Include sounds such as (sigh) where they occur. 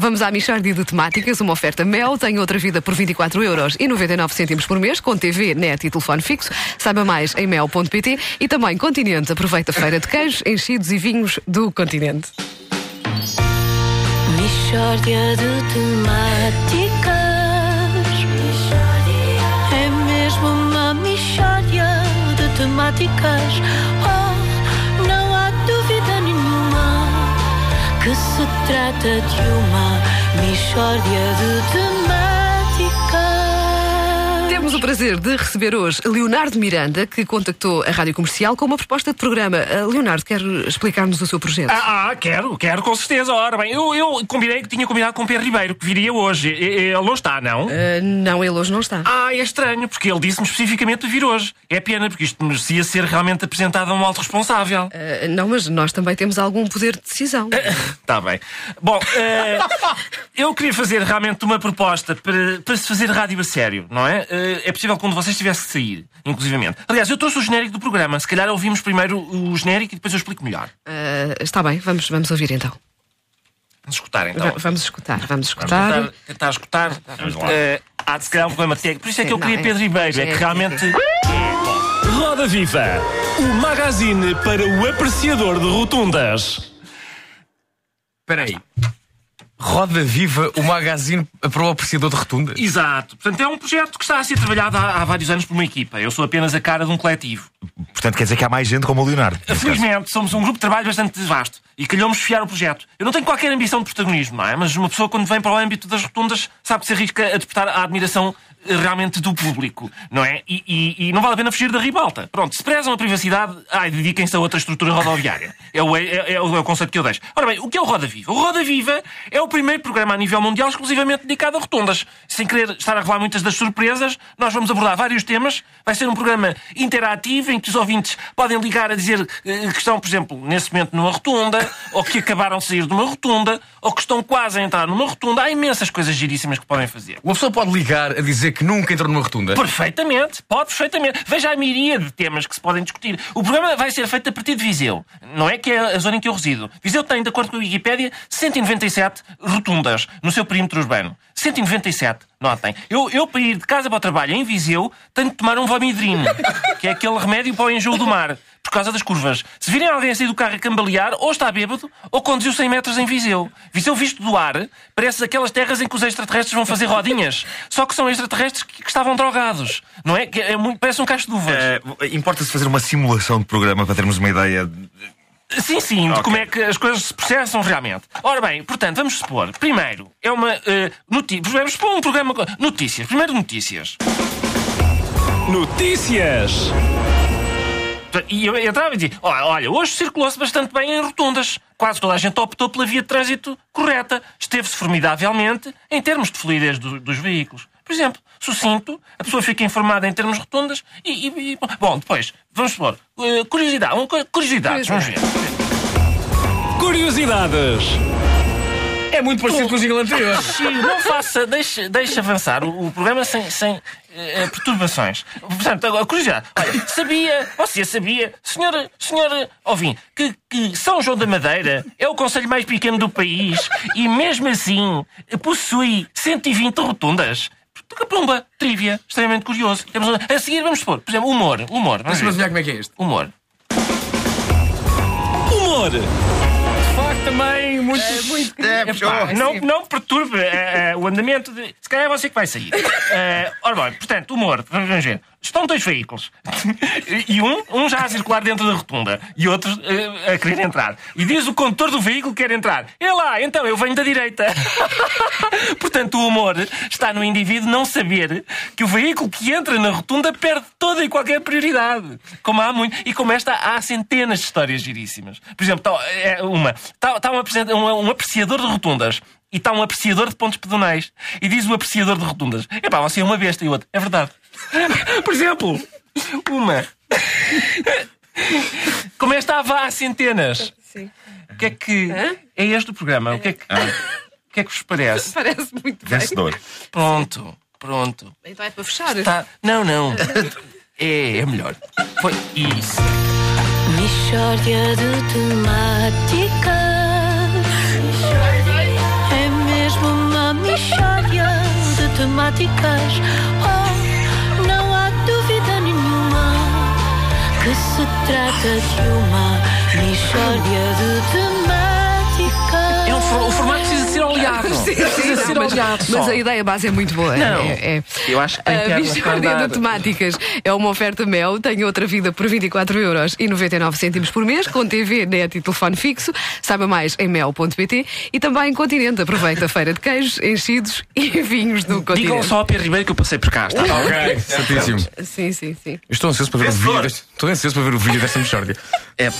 Vamos à Michardia de Temáticas, uma oferta Mel, tem outra vida por 24 euros e 99 cêntimos por mês, com TV, net e telefone fixo. Saiba mais em mel.pt e também Continente. Aproveita a feira de queijos, enchidos e vinhos do Continente. Mishória de temáticas É mesmo uma mishória de temáticas Oh, Que se trata de uma mishória de Temos o prazer de receber hoje Leonardo Miranda, que contactou a Rádio Comercial com uma proposta de programa. Ah, Leonardo, quer explicar-nos o seu projeto? Ah, ah, quero, quero, com certeza. Ora bem, eu, eu combinei que tinha combinado com o Pedro Ribeiro, que viria hoje. Ele não está, não? Ah, não, ele hoje não está. Ah, é estranho, porque ele disse-me especificamente de vir hoje. É pena, porque isto merecia ser realmente apresentado a um alto responsável. Ah, não, mas nós também temos algum poder de decisão. Está (laughs) bem. Bom, eh, eu queria fazer realmente uma proposta para, para se fazer rádio a sério, não é? É possível que um de vocês tivesse que sair, inclusivamente. Aliás, eu trouxe o genérico do programa. Se calhar ouvimos primeiro o genérico e depois eu explico melhor. Ah, está bem, vamos, vamos ouvir então. Vamos escutar então. Va- vamos escutar, vamos Vamos escutar. tentar, tentar escutar. Eh, há de se calhar um problema técnico. Por isso é que eu queria não, Pedro é- Ribeiro. É é- que realmente. Roda Viva, o magazine para o apreciador de rotundas. Espera aí. Roda Viva, o magazine para o apreciador de rotundas. Exato. Portanto, é um projeto que está a ser trabalhado há, há vários anos por uma equipa. Eu sou apenas a cara de um coletivo. Portanto, quer dizer que há mais gente como o Leonardo. nesse caso. Felizmente, somos um grupo de trabalho bastante vasto e calhou-nos fiar o projeto. Eu não tenho qualquer ambição de protagonismo, não é? Mas uma pessoa, quando vem para o âmbito das rotundas, sabe que se arrisca a despertar a admiração realmente do público, não é? E, e- e não vale a pena fugir da ribalta. Pronto, se prezam a privacidade, ai, dediquem-se a outra estrutura rodoviária. É o, é, é o- é o conceito que eu deixo. Ora bem, o que é o Roda Viva? O Roda Viva é o primeiro programa a nível mundial exclusivamente dedicado a rotundas. Sem querer estar a revelar muitas das surpresas, nós vamos abordar vários temas. Vai ser um programa interativo em que os ouvintes podem ligar a dizer eh, que estão, por exemplo, nesse momento numa rotunda, ou que acabaram de sair de uma rotunda, ou que estão quase a entrar numa rotunda. Há imensas coisas giríssimas que podem fazer. Uma pessoa pode ligar a dizer que nunca entrou numa rotunda. Perfeitamente, pode perfeitamente. Veja a miríade de temas que se podem discutir. O programa vai ser feito a partir de Viseu. Não é que é a zona em que eu resido. Viseu tem, de acordo com a Wikipédia, 197 rotundas no seu perímetro urbano. 197, notem. Eu, eu para ir de casa para o trabalho em Viseu, tenho de tomar um vomidrino, (laughs) que é aquele remédio para o enjoo do mar, por causa das curvas. Se virem alguém a sair do carro a cambalear, ou está bêbado, ou conduziu 100 metros em Viseu. Viseu visto do ar, parece aquelas terras em que os extraterrestres vão fazer rodinhas. Só que são extraterrestres que, que estavam drogados. Não é? Que é muito, parece um cacho de uvas. Eh, Importa-se fazer uma simulação de programa para termos uma ideia. de- Sim, sim, de como é que as coisas se processam realmente. Ora bem, portanto, vamos supor. Primeiro, é uma. Uh, vamos supor um programa. Notícias. Primeiro, notícias. Notícias. E eu entrava e dizia: olha, hoje circulou-se bastante bem em rotundas. Quase toda a gente optou pela via de trânsito correta. Esteve-se formidavelmente em termos de fluidez do- dos veículos. Por exemplo, sucinto, a pessoa fica informada em termos rotundas e. e- e- bom, depois, vamos supor. uh, curiosidade, co- curiosidades, vamos ver. Curiosidades. É muito parecido com o jingle anterior. Não faça, deixe, deixe avançar o, o programa sem, sem eh, perturbações. Portanto, agora, curiosidade. Olha, sabia, você sabia, senhora, senhora, ouvi, que, que São João da Madeira é o conselho mais pequeno do país e mesmo assim possui 120 rotundas? Plumba, trivia, extremamente curioso. Temos, a seguir vamos supor, por exemplo, humor, humor. Vamos Deixa-me ver. adivinhar como é que é este. Humor. Humor. De facto, também muito. Epá, não, não perturbe eh, eh, o andamento de. Se calhar é você que vai sair. Eh, ora bem, portanto, humor, vamos ver. Estão dois veículos. (laughs) e um, um já a circular dentro da rotunda e outro eh, a querer entrar. E diz o condutor do veículo que quer entrar. É lá, então eu venho da direita. (laughs) portanto, o humor está no indivíduo não saber que o veículo que entra na rotunda perde toda e qualquer prioridade. Como há muito. E como esta, há centenas de histórias giríssimas. Por exemplo, tá, é uma. Está tá um, um- apreciador de rotundas. E está um apreciador de pontos pedonais. E diz o apreciador de rotundas: Epá, você é uma besta. E o outro: É verdade. Por exemplo, uma. Como esta há há centenas. Sim. O que é que. É este o programa. O que é que. O que é que vos parece? Parece muito bem. Vencedor. Pronto, pronto. Então é para fechar. Tá. Não, não. É, é melhor. Foi isso. Mishória de temáticas É mesmo temáticas. Oh, trata de uma mistória de temáticas. É um for- o formato precisa de ser oleado. Sim, (laughs) sim, Precisa não, ser mas, oleado só. mas a ideia base é muito boa. Não. É, é. Eu acho que tem A pernas para Michórdia de Temáticas é uma oferta Mel, tem outra vida por 24 euros e 99 cêntimos por mês, com TV, net e telefone fixo. Saiba mais em mel.pt e também Continente. Aproveita a feira de queijos, enchidos e vinhos do Digam Continente. só ao Pierre Ribeiro que eu passei por cá. Está? Ok, (laughs) certíssimo. Sim, sim, sim. Estou ansioso para ver o vídeo. deste- Estou ansioso para ver o vídeo desta mexórdia. É.